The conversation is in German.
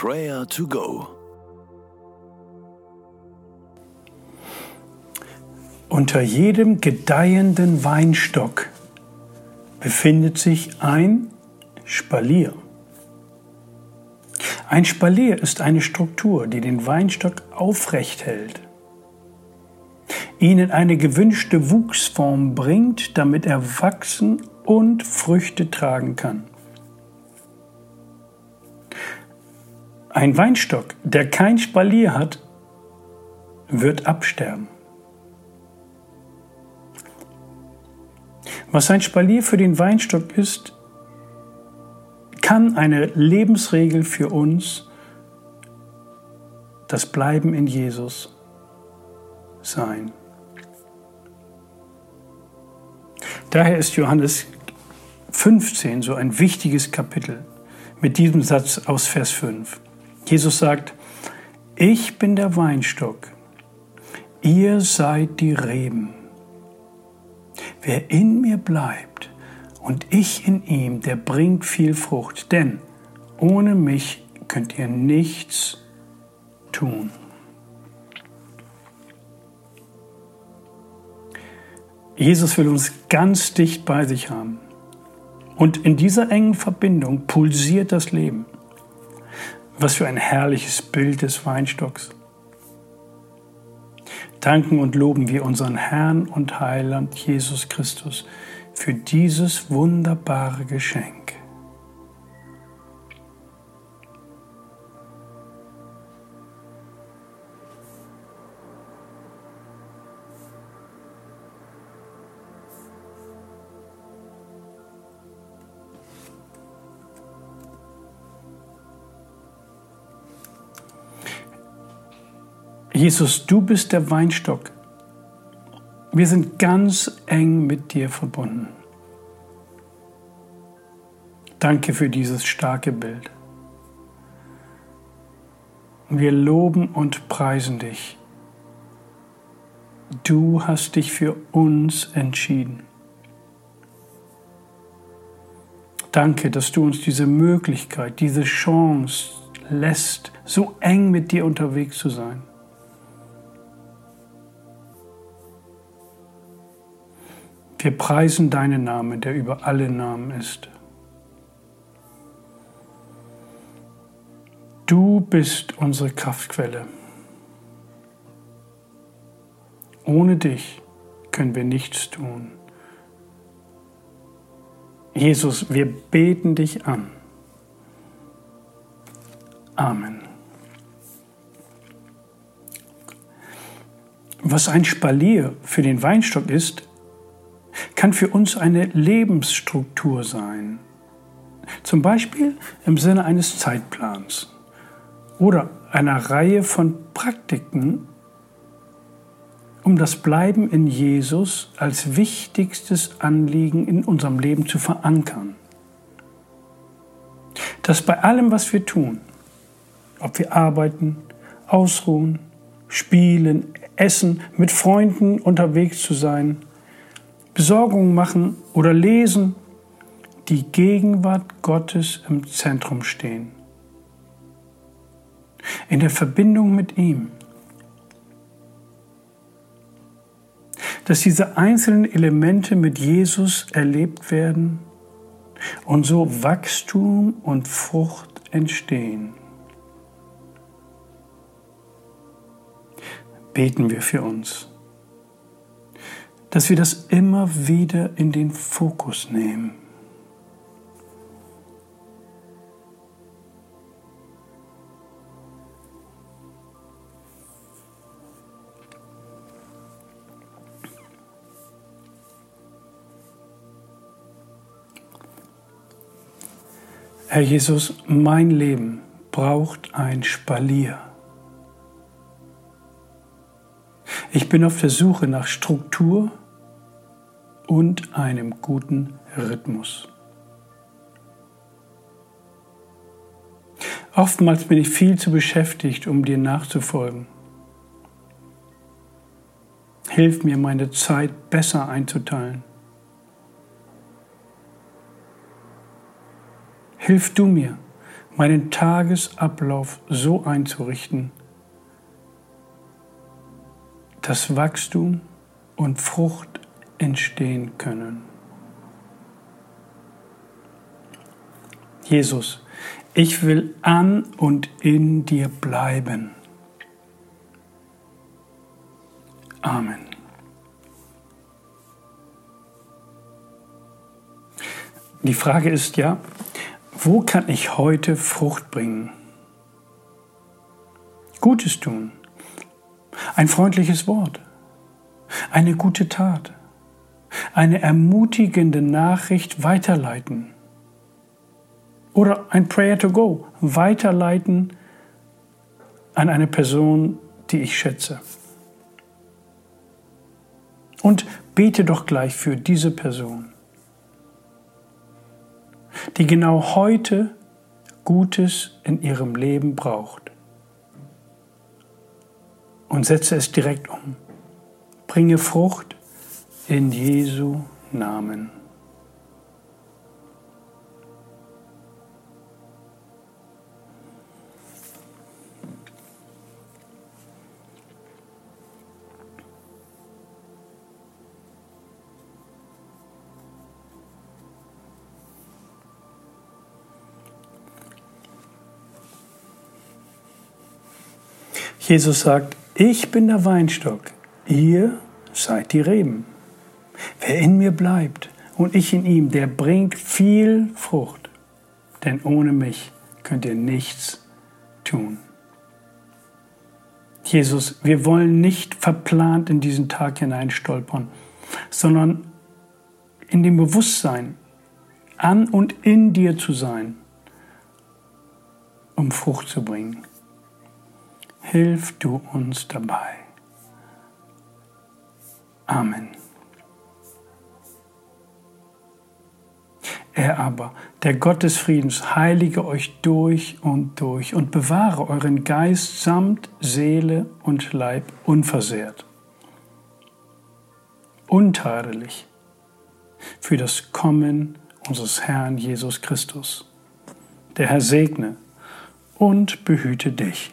Prayer to Go. Unter jedem gedeihenden Weinstock befindet sich ein Spalier. Ein Spalier ist eine Struktur, die den Weinstock aufrecht hält, ihn in eine gewünschte Wuchsform bringt, damit er wachsen und Früchte tragen kann. Ein Weinstock, der kein Spalier hat, wird absterben. Was ein Spalier für den Weinstock ist, kann eine Lebensregel für uns, das Bleiben in Jesus sein. Daher ist Johannes 15 so ein wichtiges Kapitel mit diesem Satz aus Vers 5. Jesus sagt, ich bin der Weinstock, ihr seid die Reben. Wer in mir bleibt und ich in ihm, der bringt viel Frucht, denn ohne mich könnt ihr nichts tun. Jesus will uns ganz dicht bei sich haben. Und in dieser engen Verbindung pulsiert das Leben. Was für ein herrliches Bild des Weinstocks. Danken und loben wir unseren Herrn und Heiland Jesus Christus für dieses wunderbare Geschenk. Jesus, du bist der Weinstock. Wir sind ganz eng mit dir verbunden. Danke für dieses starke Bild. Wir loben und preisen dich. Du hast dich für uns entschieden. Danke, dass du uns diese Möglichkeit, diese Chance lässt, so eng mit dir unterwegs zu sein. Wir preisen deinen Namen, der über alle Namen ist. Du bist unsere Kraftquelle. Ohne dich können wir nichts tun. Jesus, wir beten dich an. Amen. Was ein Spalier für den Weinstock ist, kann für uns eine Lebensstruktur sein. Zum Beispiel im Sinne eines Zeitplans oder einer Reihe von Praktiken, um das Bleiben in Jesus als wichtigstes Anliegen in unserem Leben zu verankern. Dass bei allem, was wir tun, ob wir arbeiten, ausruhen, spielen, essen, mit Freunden unterwegs zu sein, Besorgungen machen oder lesen, die Gegenwart Gottes im Zentrum stehen. In der Verbindung mit ihm. Dass diese einzelnen Elemente mit Jesus erlebt werden und so Wachstum und Frucht entstehen. Beten wir für uns dass wir das immer wieder in den Fokus nehmen. Herr Jesus, mein Leben braucht ein Spalier. Ich bin auf der Suche nach Struktur und einem guten Rhythmus. Oftmals bin ich viel zu beschäftigt, um dir nachzufolgen. Hilf mir, meine Zeit besser einzuteilen. Hilf du mir, meinen Tagesablauf so einzurichten, dass Wachstum und Frucht entstehen können. Jesus, ich will an und in dir bleiben. Amen. Die Frage ist ja, wo kann ich heute Frucht bringen? Gutes tun, ein freundliches Wort, eine gute Tat, eine ermutigende Nachricht weiterleiten oder ein Prayer to Go weiterleiten an eine Person, die ich schätze. Und bete doch gleich für diese Person, die genau heute Gutes in ihrem Leben braucht. Und setze es direkt um. Bringe Frucht in Jesu Namen. Jesus sagt, ich bin der Weinstock, ihr seid die Reben. Wer in mir bleibt und ich in ihm, der bringt viel Frucht, denn ohne mich könnt ihr nichts tun. Jesus, wir wollen nicht verplant in diesen Tag hineinstolpern, sondern in dem Bewusstsein, an und in dir zu sein, um Frucht zu bringen. Hilf du uns dabei. Amen. Er aber, der Gott des Friedens, heilige euch durch und durch und bewahre euren Geist samt Seele und Leib unversehrt, untadelig für das Kommen unseres Herrn Jesus Christus. Der Herr segne und behüte dich.